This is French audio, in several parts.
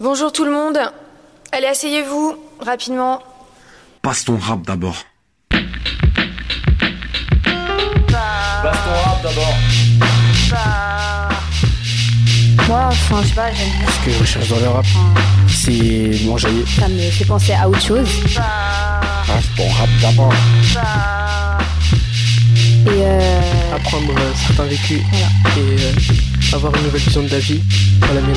Bonjour tout le monde. Allez, asseyez-vous rapidement. Passe ton rap d'abord. Passe ton rap d'abord. Moi, enfin, je sais pas, j'aime bien. Ce que je recherche dans le rap, c'est m'enjailler. Ça me fait penser à autre chose. Passe ton rap d'abord. Et euh, apprendre certains vécus Voilà. et euh, avoir une nouvelle vision de la vie dans la mienne.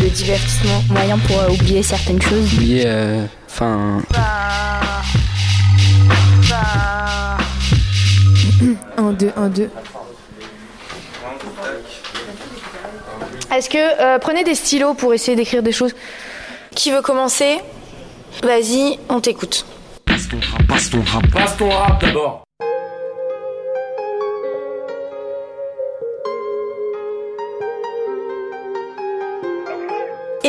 Le divertissement, moyen pour euh, oublier certaines choses. Oublier, euh, enfin, Un, deux, un, deux. Est-ce que euh, prenez des stylos pour essayer d'écrire des choses? Qui veut commencer? Vas-y, on t'écoute. Passe ton rap, passe ton rap. Passe ton rap d'abord.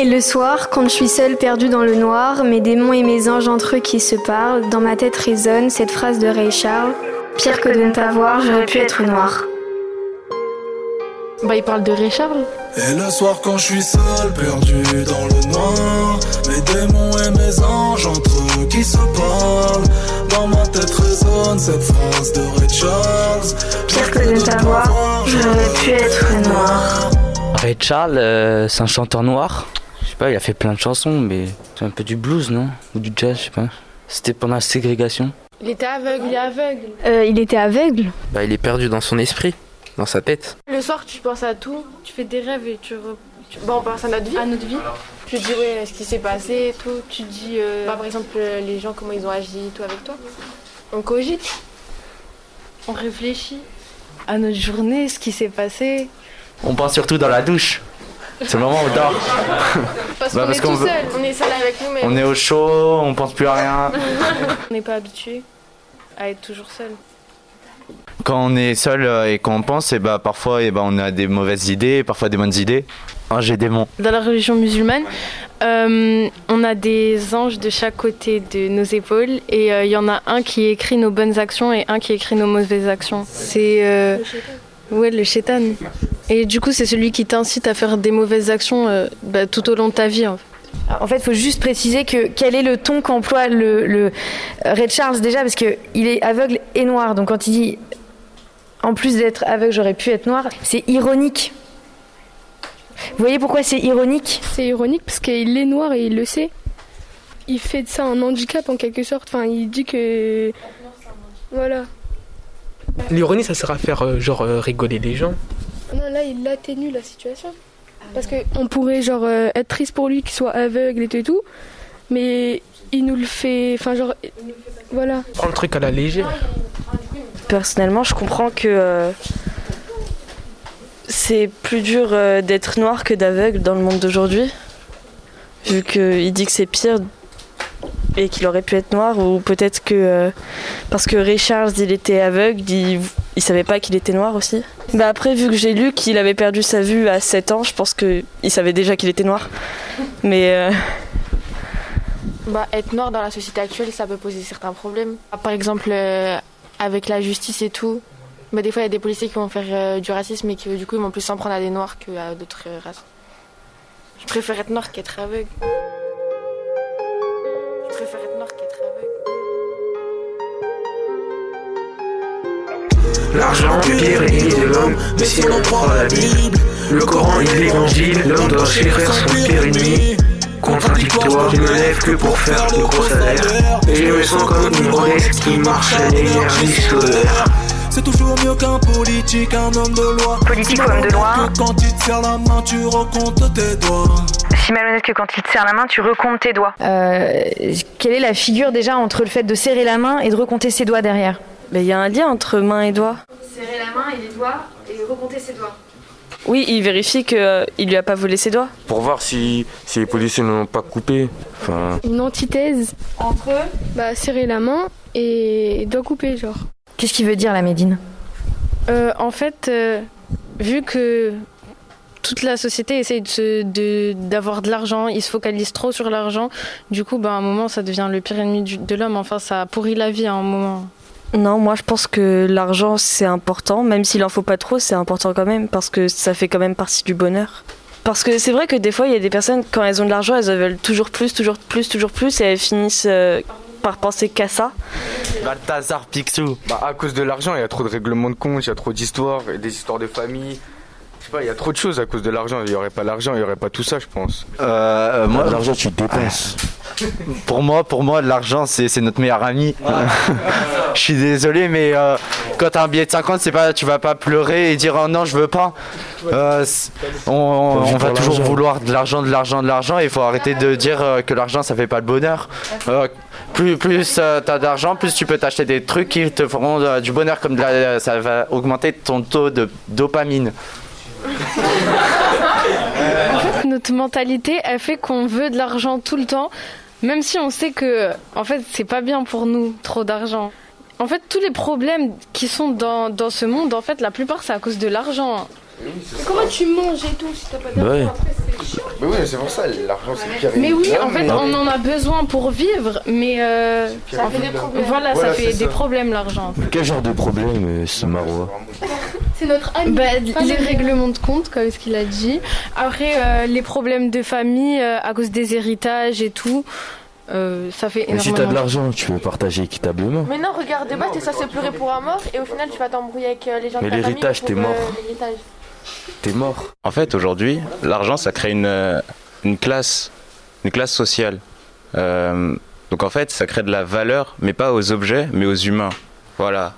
Et le soir, quand je suis seule perdue dans le noir, mes démons et mes anges entre eux qui se parlent, dans ma tête résonne cette phrase de Ray Charles Pire que de ne pas voir, j'aurais pu être noir. Bah, il parle de Ray Charles. Et le soir quand je suis seul, perdu dans le noir Mes démons et mes anges entre eux qui se parlent Dans ma tête résonne cette phrase de Ray Charles Pire que de ne pas voir, j'aurais pu être noir. Ray Charles, euh, c'est un chanteur noir. Je sais pas, il a fait plein de chansons, mais c'est un peu du blues, non? Ou du jazz, je sais pas. C'était pendant la ségrégation. Il était aveugle, il est aveugle. Euh, il était aveugle Bah, il est perdu dans son esprit, dans sa tête. Le soir, tu penses à tout, tu fais des rêves et tu. re- tu- Bon, on pense à notre vie. À notre vie. Tu dis, ouais, ce qui s'est passé et tout. Tu dis, euh, bah, par exemple, euh, les gens, comment ils ont agi et tout avec toi. On cogite. On réfléchit à notre journée, ce qui s'est passé. On pense surtout dans la douche. C'est le moment où on dort. Parce Bah, qu'on est qu'on tout veut- seul, on est seul avec nous-mêmes. On est au chaud, on pense plus à rien. On n'est pas habitué à être toujours seul. Quand on est seul euh, et qu'on pense, et bah parfois et bah, on a des mauvaises idées, parfois des bonnes idées. Ah, j'ai des démons. Dans la religion musulmane, euh, on a des anges de chaque côté de nos épaules et euh, il y en a un qui écrit nos bonnes actions et un qui écrit nos mauvaises actions. C'est euh, ouais le chétan. Et du coup, c'est celui qui t'incite à faire des mauvaises actions euh, bah, tout au long de ta vie. en fait. En fait, il faut juste préciser que quel est le ton qu'emploie le, le Ray Charles déjà, parce que il est aveugle et noir. Donc quand il dit en plus d'être aveugle, j'aurais pu être noir, c'est ironique. Vous voyez pourquoi c'est ironique? C'est ironique parce qu'il est noir et il le sait. Il fait de ça un handicap en quelque sorte. Enfin, il dit que. Voilà. L'ironie, ça sert à faire euh, genre euh, rigoler les gens. Non, là, il atténue la situation. Parce qu'on pourrait, genre, euh, être triste pour lui qu'il soit aveugle et tout. Mais il nous le fait. Enfin, genre. Voilà. Prends le truc à la légère. Personnellement, je comprends que euh, c'est plus dur euh, d'être noir que d'aveugle dans le monde d'aujourd'hui. Vu qu'il dit que c'est pire et qu'il aurait pu être noir, ou peut-être que. euh, parce que Ray Charles, il était aveugle, il, il savait pas qu'il était noir aussi. Bah après, vu que j'ai lu qu'il avait perdu sa vue à 7 ans, je pense qu'il savait déjà qu'il était noir. Mais. euh, Bah, être noir dans la société actuelle, ça peut poser certains problèmes. Par exemple, euh, avec la justice et tout. Des fois, il y a des policiers qui vont faire euh, du racisme et qui, du coup, ils vont plus s'en prendre à des noirs qu'à d'autres races. Je préfère être noir qu'être aveugle. L'argent est pire ennemi de l'homme, mais si l'on prend la Bible, le Coran et l'évangile, l'homme doit chérir son pire ennemi. Contradictoire, je me lève que pour faire de gros salaires, et je me sens comme une Rolex qui marche à l'énergie solaire. C'est toujours mieux qu'un politique, un homme de loi. Politique ou homme de loi quand il te serre la main, tu recomptes tes doigts. Si malhonnête que quand il te serre la main, tu recomptes tes doigts. Euh, quelle est la figure déjà entre le fait de serrer la main et de recompter ses doigts derrière? Mais il y a un lien entre main et doigt. Serrer la main et les doigts et recompter ses doigts. Oui, il vérifie qu'il lui a pas volé ses doigts. Pour voir si, si les policiers ne l'ont pas coupé. Enfin, Une antithèse Entre eux Bah, serrer la main et doigt coupé, genre. Qu'est-ce qu'il veut dire la Médine? Euh, en fait, euh, vu que toute la société essaye de se- de- d'avoir de, l'argent, ils se focalisent trop sur l'argent, du coup, bah, à un moment, ça devient le pire ennemi du- de l'homme. Enfin, ça pourrit la vie à un moment. Non, moi je pense que l'argent c'est important, même s'il en faut pas trop, c'est important quand même parce que ça fait quand même partie du bonheur. Parce que c'est vrai que des fois il y a des personnes quand elles ont de l'argent, elles veulent toujours plus, toujours plus, toujours plus et elles finissent euh, par penser qu'à ça. Balthazar Picsou. Bah, à cause de l'argent, il y a trop de règlements de compte, il y a trop d'histoires, des histoires de famille. Je sais pas, il y a trop de choses à cause de l'argent. Il y aurait pas l'argent, il y aurait pas tout ça, je pense. Euh, moi, L'argent, tu dépenses. pour moi, pour moi, l'argent, c'est c'est notre meilleur ami. je suis désolé, mais euh, quand t'as un billet de 50, c'est pas, tu vas pas pleurer et dire oh non, je veux pas. Euh, on, va toujours l'argent. vouloir de l'argent, de l'argent, de l'argent. Il faut arrêter de dire euh, que l'argent, ça fait pas le bonheur. Euh, plus plus euh, t'as d'argent, plus tu peux t'acheter des trucs qui te feront euh, du bonheur, comme de la- ça va augmenter ton taux de dopamine. En fait, notre mentalité, elle fait qu'on veut de l'argent tout le temps, même si on sait que, en fait, c'est pas bien pour nous, trop d'argent. En fait, tous les problèmes qui sont dans, dans ce monde, en fait, la plupart, c'est à cause de l'argent. Comment tu manges et tout si t'as pas d'argent. Mais oui, c'est pour ça, l'argent c'est le pire Mais oui, ennemi. en fait, on en a besoin pour vivre, mais euh, Ça fait des problèmes. Voilà, Voilà, ça fait des ça. problèmes l'argent. Quel genre de problème, euh, ce marois? C'est notre ami. Bah, pas les le- règlements de compte, comme ce qu'il a dit. Après, euh, les problèmes de famille euh, à cause des héritages et tout, euh, ça fait Mais si énormément. t'as de l'argent, tu veux partager équitablement. Mais non, regarde, de base, t'es censé pleurer pour un mort et au final, tu vas t'embrouiller avec les gens Mais de famille l'héritage, t'es mort. T'es mort. En fait, aujourd'hui, l'argent, ça crée une, une classe, une classe sociale. Euh, donc en fait, ça crée de la valeur, mais pas aux objets, mais aux humains. Voilà.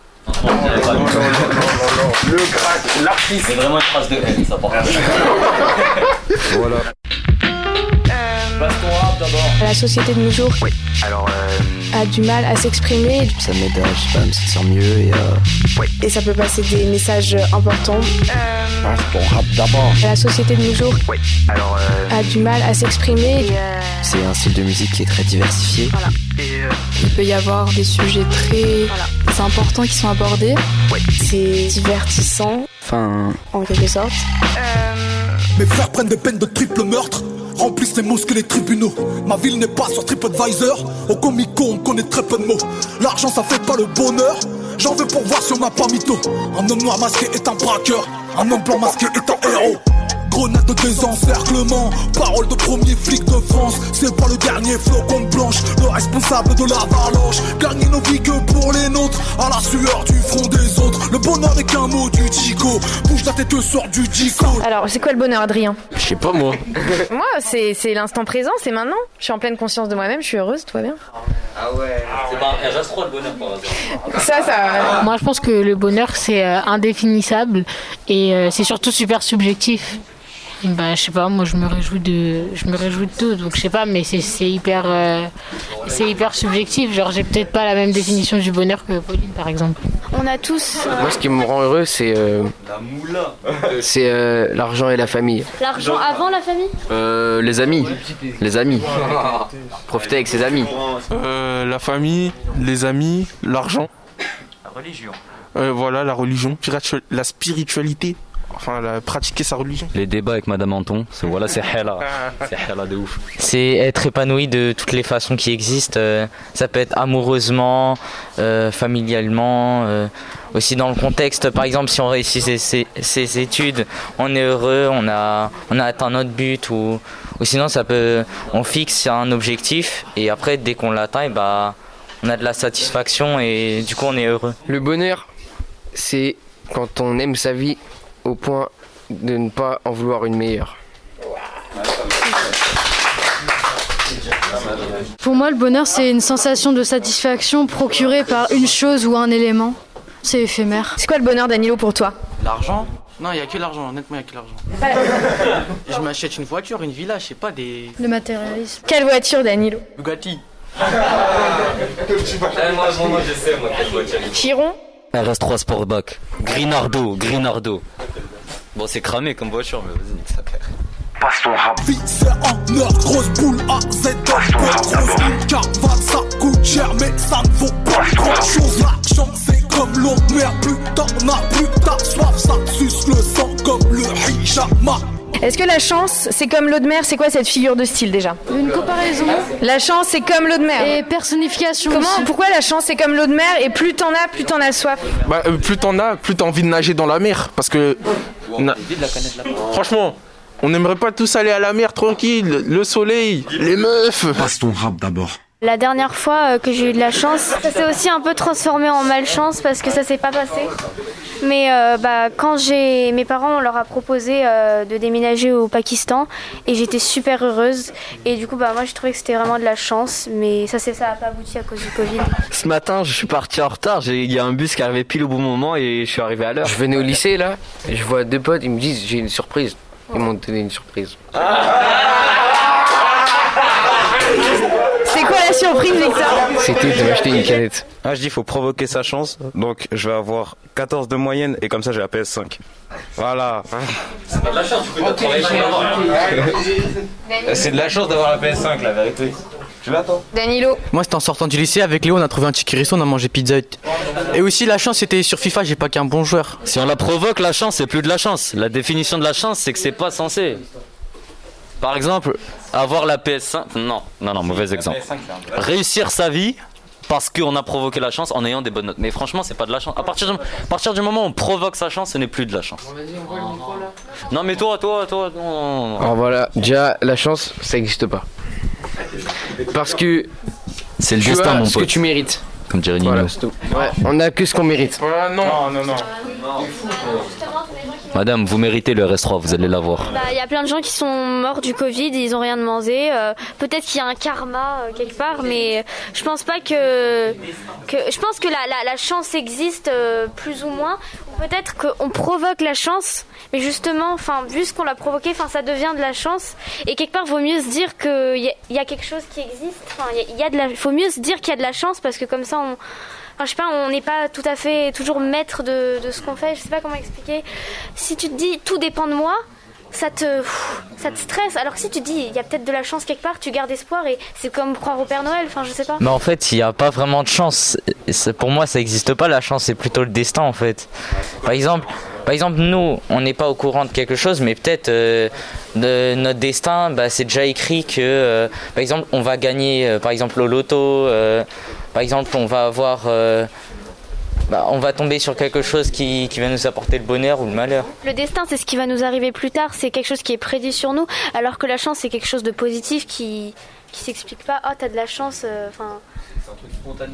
Le crack, l'artiste. C'est vraiment une phrase de haine, ça par Voilà. Baston rap d'abord. La société de nos jours Alors, a du mal à s'exprimer Ça m'aide à, je sais pas, me sentir mieux et euh, et ça peut passer des messages importants. bon rap d'abord. La société de nos jours alors, a du mal à s'exprimer. C'est un style de musique qui est très diversifié. Il peut y avoir des sujets très importants qui sont abordés. C'est divertissant Enfin, en quelque sorte. Mes frères prennent des peines de triple meurtre, remplissent les mosquées les tribunaux. Ma ville n'est pas sur TripAdvisor, au Comico on connaît très peu de mots. L'argent ça fait pas le bonheur, j'en veux pour voir si n'a pas mytho. Un homme noir masqué est un braqueur, un homme blanc masqué est un héros. Grenade de désencerclement, parole de premier flic de France. C'est pas le dernier flocon de blanche, le responsable de l'avalanche. Gagner nos vies que pour les nôtres, à la sueur du front des autres. Le bonheur n'est qu'un mot du dico, bouge ta tête sort du dico. Alors, c'est quoi le bonheur, Adrien Je sais pas moi. Moi, c'est c'est l'instant présent, c'est maintenant. Je suis en pleine conscience de moi-même, je suis heureuse, tout va bien. Ah ouais. C'est pas un reste trop le bonheur par hasard. Ça, ça. Moi, je pense que le bonheur, c'est euh, indéfinissable et euh, c'est surtout super subjectif. Bah, je sais pas, moi, je me réjouis de, je me réjouis de tout, donc je sais pas, mais c'est c'est hyper, euh, c'est hyper subjectif. Genre, j'ai peut-être pas la même définition du bonheur que Pauline, par exemple. On a tous. Moi, ce qui me rend heureux, c'est euh, La moula. c'est euh, l'argent et la famille. L'argent avant la famille? Euh, les amis. Les amis. Profiter avec ses amis. Euh, la famille, les amis, l'argent. La religion. Euh, voilà, la religion, la spiritualité. Enfin, la, pratiquer sa religion. Les débats avec Madame Anton, c'est voilà, c'est hella. C'est hella de ouf. C'est être épanoui de toutes les façons qui existent. Euh, ça peut être amoureusement, euh, familialement, euh, aussi dans le contexte. Par exemple, si on réussit ses, ses- ses études, on est heureux, on a, on a atteint notre but. Ou, ou sinon, ça peut, on fixe un objectif et après, dès qu'on l'atteint, bah, on a de la satisfaction et du coup, on est heureux. Le bonheur, c'est quand on aime sa vie au point de ne pas en vouloir une meilleure. Pour moi, le bonheur, c'est une sensation de satisfaction procurée par une chose ou un élément. C'est éphémère. C'est quoi le bonheur, Danilo, pour toi? L'argent? Non, il n'y a que l'argent, honnêtement, il n'y a que l'argent. je m'achète une voiture, une villa, je sais pas, des. Le matérialisme. Quelle voiture, Danilo? Bugatti. moi, moi, je sais, moi, quelle voiture. Chiron? RS3 Sportback. Grinardo, Grinardo. Bon, c'est cramé comme voiture, mais vas-y, nique sa mère. Passe ton rap. C'est en heure, grosse boule à Z, grosse une cavale, ça coûte cher, mais ça ne vaut pas grand chose. L'argent, c'est comme l'eau de mer, plus t'en as, plus t'as soif, ça suce le sang comme le hijama. Est-ce que la chance, c'est comme l'eau de mer? C'est quoi cette figure de style déjà? Une comparaison. La chance, c'est comme l'eau de mer. Et personnification. Comment? aussi. Pourquoi la chance, c'est comme l'eau de mer et plus t'en as, plus t'en as soif? Bah, euh, plus t'en as, plus t'as envie de nager dans la mer. Parce que. Franchement, on n'aimerait pas tous aller à la mer tranquille, le soleil, les meufs. Passe ton rap d'abord. La dernière fois euh, que j'ai eu de la chance, ça s'est aussi un peu transformé en malchance parce que ça s'est pas passé. Mais euh, bah, quand j'ai mes parents, on leur a proposé euh, de déménager au Pakistan et j'étais super heureuse. Et du coup, bah, moi, j'ai trouvé que c'était vraiment de la chance, mais ça s'est- ça n'a pas abouti à cause du Covid. Ce matin, je suis parti en retard. j'ai- Il y a un bus qui est arrivé pile au bon moment et je suis arrivé à l'heure. Je venais au lycée là, et je vois deux potes, ils me disent j'ai une surprise. Ils m'ont donné une surprise. C'est quoi la surprise, Victor C'était de m'acheter une canette. Ah, je dis, faut provoquer sa chance. Donc, je vais avoir 14 de moyenne et comme ça, j'ai la PS5. Voilà. C'est pas de la chance, tu peux pas travailler chez C'est de la chance d'avoir la PS5, la vérité. Tu l'attends Danilo. Moi, c'était en sortant du lycée avec Léo, on a trouvé un resto, on a mangé pizza. Hut. Et aussi, la chance, c'était sur FIFA, j'ai pas qu'un bon joueur. Si on la provoque, la chance, c'est plus de la chance. La définition de la chance, c'est que c'est pas censé. Par exemple, avoir la PS5. Non, non, non, mauvais exemple. Réussir sa vie parce qu'on a provoqué la chance en ayant des bonnes notes. Mais franchement, c'est pas de la chance. À partir du, à partir du moment où on provoque sa chance, ce n'est plus de la chance. Non, mais toi, toi, toi, non, non, non, non. Alors voilà, déjà, la chance, ça n'existe pas. Parce que. C'est le tu destin, as mon ce que pote. tu mérites. Comme dirait Nino. Voilà, c'est tout. Ouais, on a que ce qu'on mérite. non, non, non. Madame, vous méritez le RS3, vous allez l'avoir. Bah, Il y a plein de gens qui sont morts du Covid, ils ont rien demandé. euh, Peut-être qu'il y a un karma euh, quelque part, mais je pense pas que. je pense que la, chance existe euh, plus ou moins. Peut-être qu'on provoque la chance, mais justement, enfin, vu ce qu'on l'a provoqué, enfin, ça devient de la chance. Et quelque part, vaut mieux se dire qu'il y, y a quelque chose qui existe. Enfin, il y a- faut mieux se dire qu'il y a de la chance parce que comme ça, on. Je sais pas, on n'est pas tout à fait toujours maître de, de ce qu'on fait. Je sais pas comment expliquer. Si tu te dis tout dépend de moi, ça te, ça te stresse. Alors que si tu dis il y a peut-être de la chance quelque part, tu gardes espoir et c'est comme croire au Père Noël. Enfin, je sais pas. Mais en fait, il n'y a pas vraiment de chance. Pour moi, ça n'existe pas la chance, c'est plutôt le destin en fait. Par exemple, par exemple nous, on n'est pas au courant de quelque chose, mais peut-être euh, de notre destin, bah, c'est déjà écrit que, euh, par exemple, on va gagner, euh, par exemple, au loto. Par exemple, on va avoir. euh, bah, on va tomber sur quelque chose qui, qui va nous apporter le bonheur ou le malheur. Le destin, c'est ce qui va nous arriver plus tard. C'est quelque chose qui est prédit sur nous. Alors que la chance, c'est quelque chose de positif qui qui s'explique pas. Oh, t'as de la chance. euh, Enfin.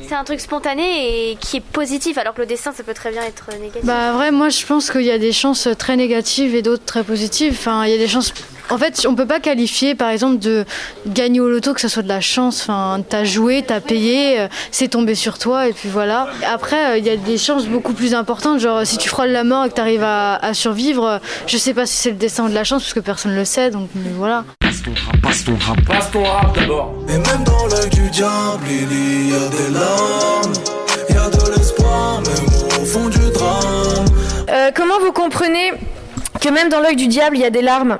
c'est un truc spontané et qui est positif. Alors que le destin, ça peut très bien être négatif. Bah vrai, moi je pense qu'il y a des chances très négatives et d'autres très positives. Enfin, il y a des chances. En fait, on peut pas qualifier, par exemple, de gagner au loto que ça soit de la chance. Enfin, t'as joué, t'as payé, euh, c'est tombé sur toi et puis voilà. Après, euh, il y a des chances beaucoup plus importantes. Genre, si tu frôles la mort et que t'arrives à, à survivre, euh, je sais pas si c'est le destin ou de la chance parce que personne le sait. Donc mais voilà. Passe ton rap, passe ton rap. Passe ton rap d'abord. Et même dans l'œil du diable, il y a des larmes. Il y a de l'espoir, même au fond du drame. Euh, comment vous comprenez que même dans l'œil du diable, il y a des larmes?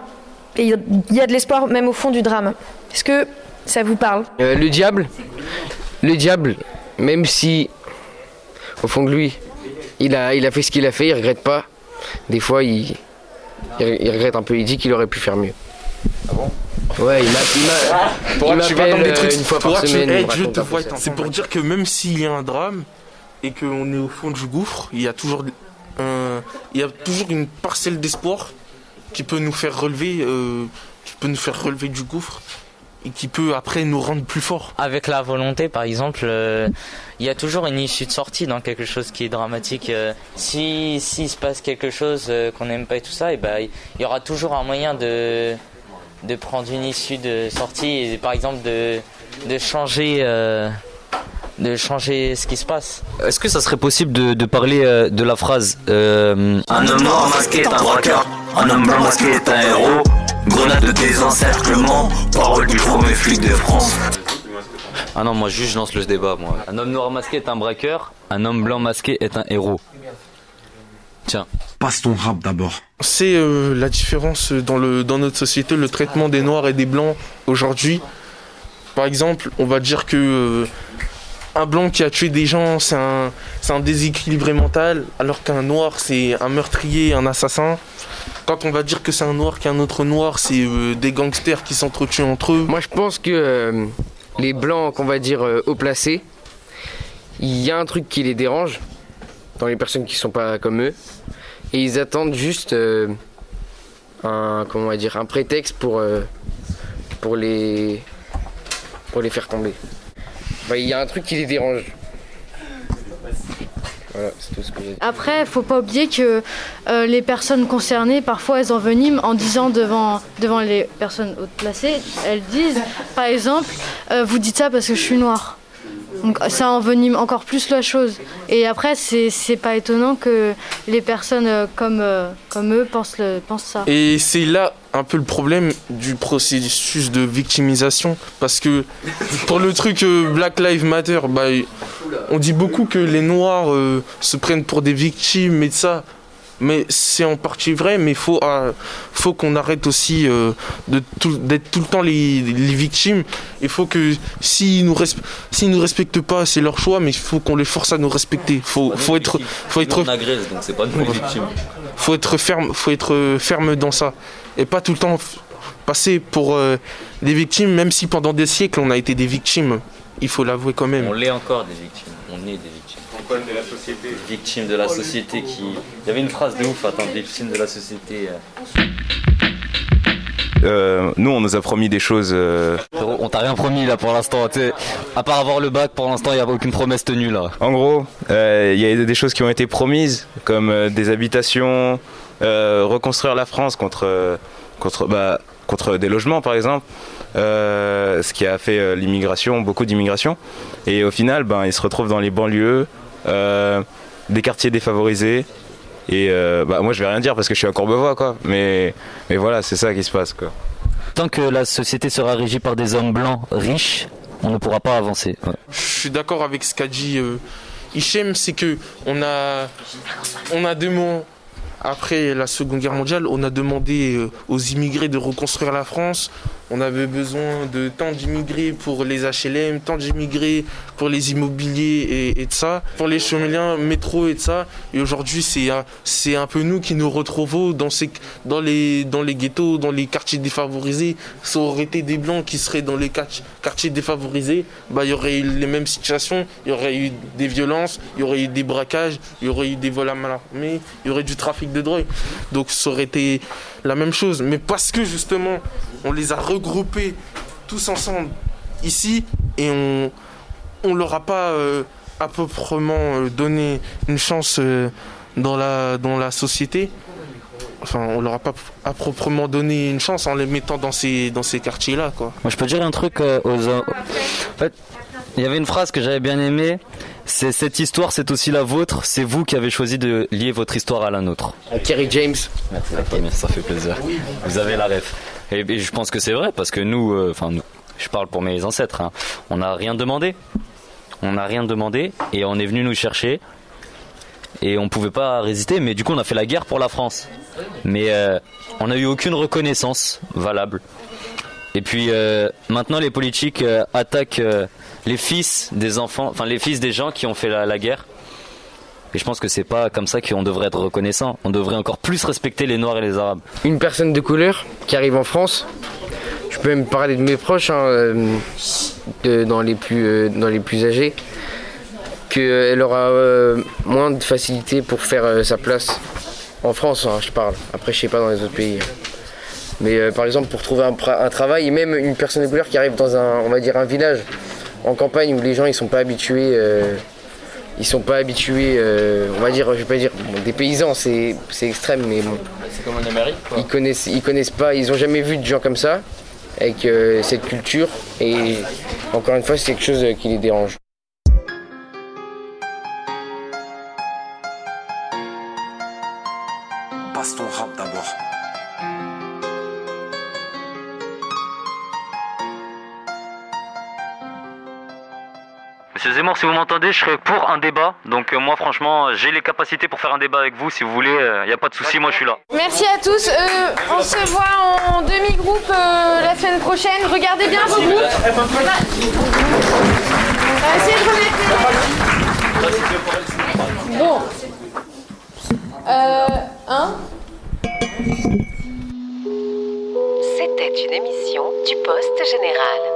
Et il y a de l'espoir même au fond du drame Est-ce que ça vous parle? Euh, le diable, le diable, même si au fond de lui, il a, il a fait ce qu'il a fait, il regrette pas. Des fois, il, il, il regrette un peu. Il dit qu'il aurait pu faire mieux. Ah bon? Ouais, il m'a, il tu vas dans m'appelle des trucs. euh, une fois par tu- semaine. hey, te voit. sa C'est pour dire que même s'il y a un drame et qu'on est au fond du gouffre, il y a toujours un, il y a toujours une parcelle d'espoir qui peut nous faire relever, euh, qui peut nous faire relever du gouffre et qui peut après nous rendre plus forts. Avec la volonté, par exemple, euh, il y a toujours une issue de sortie dans quelque chose qui est dramatique. Euh, si s'il se passe quelque chose euh, qu'on n'aime pas et tout ça, et ben il y aura toujours un moyen de de prendre une issue de sortie et par exemple de de changer euh, de changer ce qui se passe. Est-ce que ça serait possible de, de parler euh, de la phrase euh, Un homme noir masqué est un braqueur, un homme blanc masqué est un héros. Grenade de désencerclement, parole du premier flic de France. Ah non, moi juste je lance le débat, moi. Un homme noir masqué est un braqueur, un homme blanc masqué est un héros. Tiens. Passe ton rap d'abord. C'est euh, la différence dans, le, dans notre société, le traitement des noirs et des blancs aujourd'hui. Par exemple, on va dire que euh, un blanc qui a tué des gens, c'est un, c'est un déséquilibré mental, alors qu'un noir, c'est un meurtrier, un assassin. Quand on va dire que c'est un noir qui est un autre noir, c'est euh, des gangsters qui s'entretuent entre eux. Moi, je pense que euh, les blancs, qu'on va dire euh, haut placés, il y a un truc qui les dérange dans les personnes qui sont pas comme eux, et ils attendent juste un, comment on va dire, un prétexte pour pour les pour les faire tomber. Bah, Il y a un truc qui les dérange. Voilà, c'est tout. Après, faut pas oublier que euh, les personnes concernées, parfois, elles enveniment en disant devant, devant les personnes hautes placées, elles disent, par exemple, euh, vous dites ça parce que je suis noire. Donc ça envenime encore plus la chose. Et après, c'est pas étonnant que les personnes euh, comme, euh, comme eux pensent, le, pensent ça. Et c'est là un peu le problème du processus de victimisation. Parce que pour le truc euh, Black Lives Matter, bah, on dit beaucoup que les Noirs euh, se prennent pour des victimes et de ça. Mais c'est en partie vrai, mais il faut, euh, faut qu'on arrête aussi euh, de tout- d'être tout le temps les, les victimes. Il faut que s'ils nous, resp- s'ils nous respectent pas, c'est leur choix, mais il faut qu'on les force à nous respecter. Faut, faut être, faut être, on agresse, donc c'est pas nous les victimes. faut être ferme, faut être ferme dans ça et pas tout le temps passer pour euh, des victimes, même si pendant des siècles on a été des victimes. Il faut l'avouer quand même. On l'est encore des victimes. On est des victimes. De la société. Victimes de la société qui. Il y avait une phrase de ouf, attends, victimes de la société. euh. Euh, nous, on nous a promis des choses. euh, on t'a rien promis là pour l'instant. À part avoir le bac, pour l'instant, il n'y a aucune promesse tenue là. En gros, euh, il y a des choses qui ont été promises, comme euh, des habitations, euh, reconstruire la France contre, euh, contre, bah, contre des logements par exemple, euh, ce qui a fait euh, l'immigration, beaucoup d'immigration. Et au final, ben, ils se retrouvent dans les banlieues, des quartiers défavorisés. Et euh, bah, moi, je vais rien dire parce que je suis à Courbevoie, quoi. Mais, mais voilà, c'est ça qui se passe, quoi. Tant que la société sera régie par des hommes blancs riches, on ne pourra pas avancer. Ouais. Je suis d'accord avec ce qu'a dit euh, Hichem, c'est que on a, on a demandé, après la Seconde Guerre mondiale, on a demandé euh, aux immigrés de reconstruire la France. On avait besoin de tant d'immigrés pour les HLM, tant d'immigrés pour les immobiliers et, de ça, pour les chemins, métro et de ça. Et aujourd'hui, c'est un, peu nous qui nous retrouvons dans, les, ghettos, dans les quartiers défavorisés. Ça aurait été des blancs qui seraient dans les quart- quartiers défavorisés, bah, il y aurait eu les mêmes situations, il y aurait eu des violences, il y aurait eu des braquages, il y aurait eu des vols à main armée, il y aurait du trafic de drogue. Donc ça aurait été la même chose. Mais parce que justement, on les a regroupés tous ensemble ici et on on leur a pas euh, à proprement euh, donné une chance euh, dans la dans la société. Enfin, on leur a pas à proprement donné une chance en les mettant dans ces dans ces quartiers là quoi. Moi, je peux dire un truc euh, aux. En fait, il y avait une phrase que j'avais bien aimée. C'est cette histoire, c'est aussi la vôtre. C'est vous qui avez choisi de lier votre histoire à la nôtre. Kerry James. Merci la ça fait plaisir. Vous avez la ref. Et, et je pense que c'est vrai parce que nous, euh, enfin nous, je parle pour mes ancêtres, hein, on n'a rien demandé. On n'a rien demandé et on est venu nous chercher et on pouvait pas résister. Mais du coup, on a fait la guerre pour la France. Mais euh, on n'a eu aucune reconnaissance valable. Et puis euh, maintenant, les politiques attaquent les fils des enfants, enfin les fils des gens qui ont fait la, guerre. Et je pense que c'est pas comme ça qu'on devrait être reconnaissant. On devrait encore plus respecter les Noirs et les Arabes. Une personne de couleur qui arrive en France, je peux même parler de mes proches, hein, euh, dans, les plus, euh, dans les âgés, qu'elle aura euh, moins de facilité pour faire sa place. En France, hein, je parle. Après, je sais pas dans les autres pays. Mais euh, par exemple, pour trouver un, travail, même une personne de couleur qui arrive dans un, on va dire, un village en campagne où les gens ils sont pas habitués, euh, ils sont pas habitués, euh, on va dire, je vais pas dire, bon, des paysans, c'est c'est extrême, mais bon. C'est comme en Amérique quoi. Ils connaissent, ils connaissent pas, ils ont jamais vu de gens comme ça, avec euh, cette culture, et encore une fois, c'est quelque chose euh, qui les dérange. Monsieur Zemmour, si vous m'entendez, je serais pour un débat. Donc euh, moi, franchement, j'ai les capacités pour faire un débat avec vous. Si vous voulez, il n'y a pas de souci, moi je suis là. Merci à tous. Euh, on se voit en demi-groupe euh, la semaine prochaine. Regardez bien vos groupes. De remettre les- Bon. Euh, un. C'était une émission du Poste Général.